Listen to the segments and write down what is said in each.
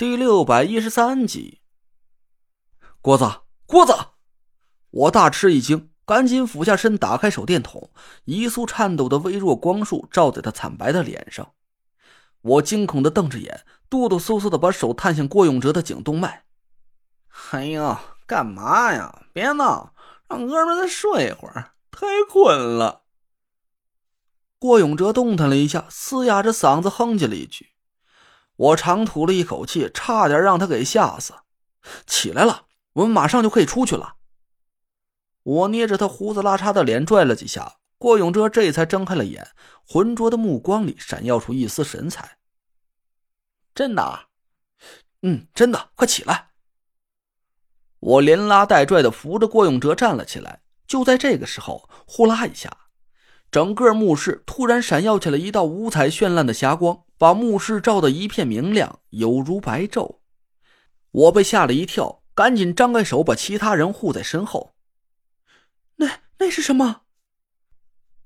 第六百一十三集，郭子，郭子，我大吃一惊，赶紧俯下身，打开手电筒，一束颤抖的微弱光束照在他惨白的脸上。我惊恐的瞪着眼，哆哆嗦嗦的把手探向郭永哲的颈动脉。哎呀，干嘛呀？别闹，让哥们再睡一会儿，太困了。郭永哲动弹了一下，嘶哑着嗓子哼唧了一句。我长吐了一口气，差点让他给吓死。起来了，我们马上就可以出去了。我捏着他胡子拉碴的脸拽了几下，郭永哲这才睁开了眼，浑浊的目光里闪耀出一丝神采。真的？嗯，真的。快起来！我连拉带拽的扶着郭永哲站了起来。就在这个时候，呼啦一下，整个墓室突然闪耀起了一道五彩绚烂的霞光。把墓室照得一片明亮，犹如白昼。我被吓了一跳，赶紧张开手把其他人护在身后。那那是什么？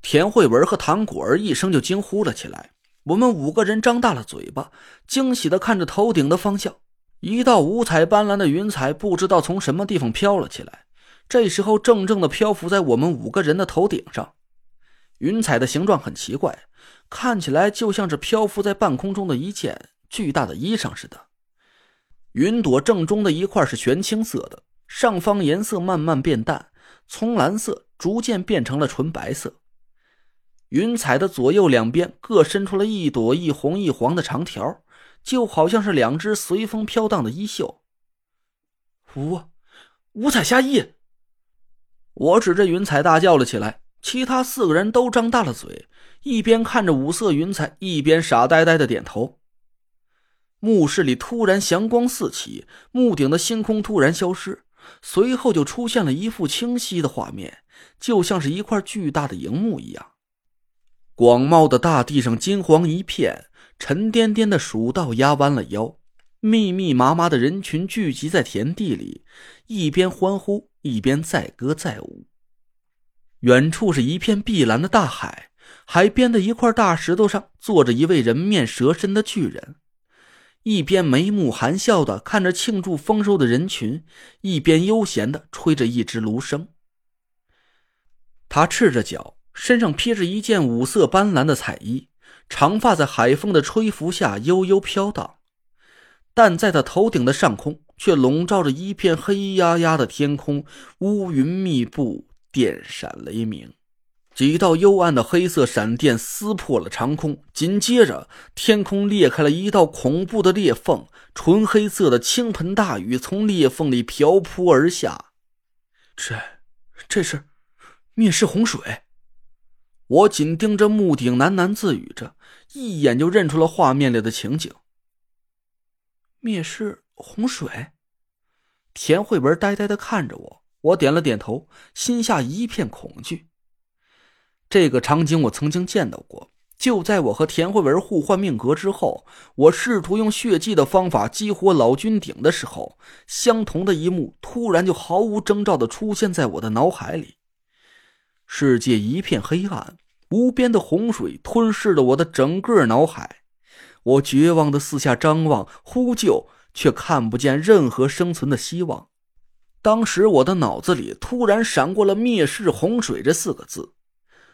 田慧文和唐果儿一声就惊呼了起来。我们五个人张大了嘴巴，惊喜的看着头顶的方向。一道五彩斑斓的云彩不知道从什么地方飘了起来，这时候正正的漂浮在我们五个人的头顶上。云彩的形状很奇怪。看起来就像是漂浮在半空中的一件巨大的衣裳似的。云朵正中的一块是玄青色的，上方颜色慢慢变淡，从蓝色逐渐变成了纯白色。云彩的左右两边各伸出了一朵一红一黄的长条，就好像是两只随风飘荡的衣袖。五五彩霞衣！我指着云彩大叫了起来，其他四个人都张大了嘴。一边看着五色云彩，一边傻呆呆的点头。墓室里突然祥光四起，墓顶的星空突然消失，随后就出现了一幅清晰的画面，就像是一块巨大的荧幕一样。广袤的大地上金黄一片，沉甸甸的蜀道压弯了腰，密密麻麻的人群聚集在田地里，一边欢呼，一边载歌载舞。远处是一片碧蓝的大海。海边的一块大石头上坐着一位人面蛇身的巨人，一边眉目含笑的看着庆祝丰收的人群，一边悠闲的吹着一支芦笙。他赤着脚，身上披着一件五色斑斓的彩衣，长发在海风的吹拂下悠悠飘荡，但在他头顶的上空却笼罩着一片黑压压的天空，乌云密布，电闪雷鸣。几道幽暗的黑色闪电撕破了长空，紧接着天空裂开了一道恐怖的裂缝，纯黑色的倾盆大雨从裂缝里瓢泼而下。这，这是灭世洪水！我紧盯着墓顶，喃喃自语着，一眼就认出了画面里的情景。灭世洪水！田慧文呆呆的看着我，我点了点头，心下一片恐惧。这个场景我曾经见到过。就在我和田慧文互换命格之后，我试图用血祭的方法激活老君鼎的时候，相同的一幕突然就毫无征兆的出现在我的脑海里。世界一片黑暗，无边的洪水吞噬了我的整个脑海。我绝望的四下张望，呼救，却看不见任何生存的希望。当时我的脑子里突然闪过了“灭世洪水”这四个字。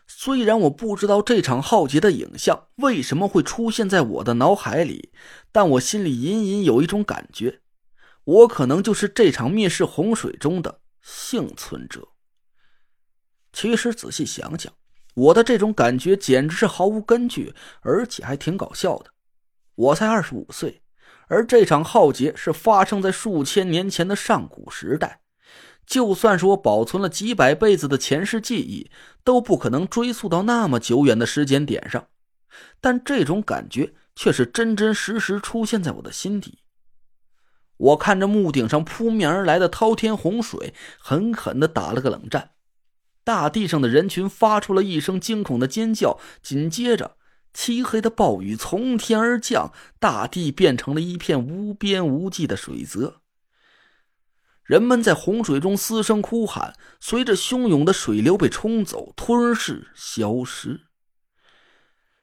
虽然我不知道这场浩劫的影像为什么会出现在我的脑海里，但我心里隐隐有一种感觉，我可能就是这场灭世洪水中的幸存者。其实仔细想想，我的这种感觉简直是毫无根据，而且还挺搞笑的。我才二十五岁，而这场浩劫是发生在数千年前的上古时代。就算是我保存了几百辈子的前世记忆，都不可能追溯到那么久远的时间点上。但这种感觉却是真真实实出现在我的心底。我看着墓顶上扑面而来的滔天洪水，狠狠的打了个冷战。大地上的人群发出了一声惊恐的尖叫，紧接着，漆黑的暴雨从天而降，大地变成了一片无边无际的水泽。人们在洪水中嘶声哭喊，随着汹涌的水流被冲走、吞噬、消失。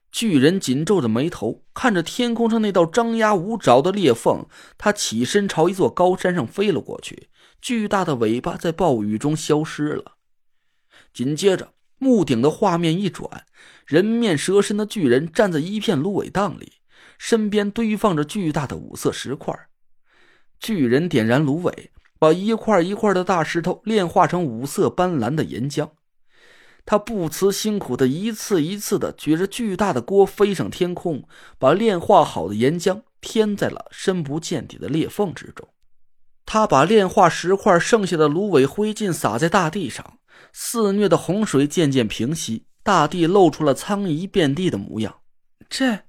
巨人紧皱着眉头，看着天空上那道张牙舞爪的裂缝，他起身朝一座高山上飞了过去。巨大的尾巴在暴雨中消失了。紧接着，木顶的画面一转，人面蛇身的巨人站在一片芦苇荡里，身边堆放着巨大的五色石块。巨人点燃芦苇，把一块一块的大石头炼化成五色斑斓的岩浆。他不辞辛苦的一次一次的举着巨大的锅飞上天空，把炼化好的岩浆添在了深不见底的裂缝之中。他把炼化石块剩下的芦苇灰烬撒在大地上，肆虐的洪水渐渐平息，大地露出了苍夷遍地的模样。这，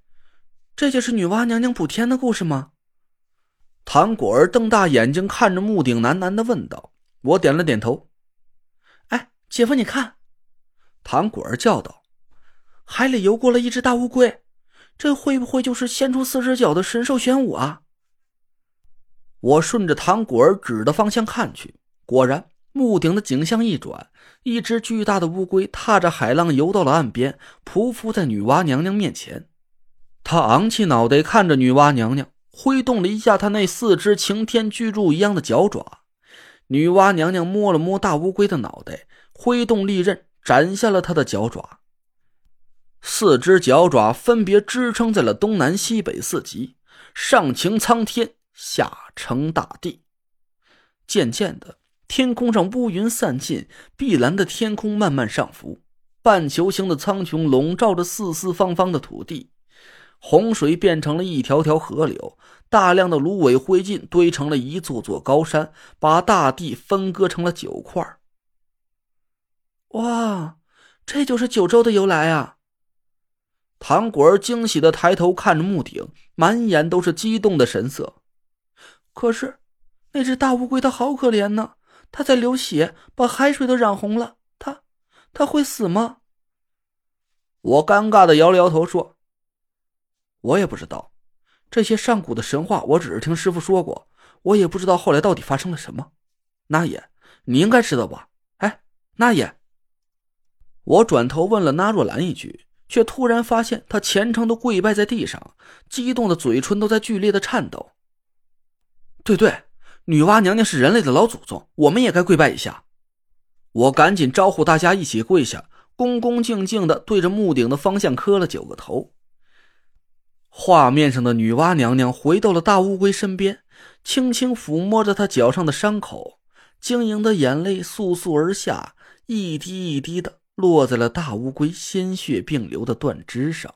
这就是女娲娘娘补天的故事吗？唐果儿瞪大眼睛看着木顶，喃喃的问道。我点了点头。哎，姐夫，你看。唐果儿叫道：“海里游过了一只大乌龟，这会不会就是现出四只脚的神兽玄武啊？”我顺着唐果儿指的方向看去，果然，木顶的景象一转，一只巨大的乌龟踏着海浪游到了岸边，匍匐在女娲娘娘面前。他昂起脑袋看着女娲娘娘，挥动了一下他那四只擎天巨柱一样的脚爪。女娲娘娘摸了摸大乌龟的脑袋，挥动利刃。斩下了他的脚爪，四只脚爪分别支撑在了东南西北四极，上擎苍天，下承大地。渐渐的，天空上乌云散尽，碧蓝的天空慢慢上浮，半球形的苍穹笼罩着四四方方的土地，洪水变成了一条条河流，大量的芦苇灰烬堆成了一座座高山，把大地分割成了九块。哇，这就是九州的由来啊！唐果儿惊喜的抬头看着木顶，满眼都是激动的神色。可是，那只大乌龟它好可怜呢，它在流血，把海水都染红了。它，它会死吗？我尴尬的摇了摇头说：“我也不知道，这些上古的神话，我只是听师傅说过，我也不知道后来到底发生了什么。那爷，你应该知道吧？哎，那爷。”我转头问了纳若兰一句，却突然发现她虔诚的跪拜在地上，激动的嘴唇都在剧烈的颤抖。对对，女娲娘娘是人类的老祖宗，我们也该跪拜一下。我赶紧招呼大家一起跪下，恭恭敬敬的对着墓顶的方向磕了九个头。画面上的女娲娘娘回到了大乌龟身边，轻轻抚摸着它脚上的伤口，晶莹的眼泪簌簌而下，一滴一滴的。落在了大乌龟鲜血并流的断肢上。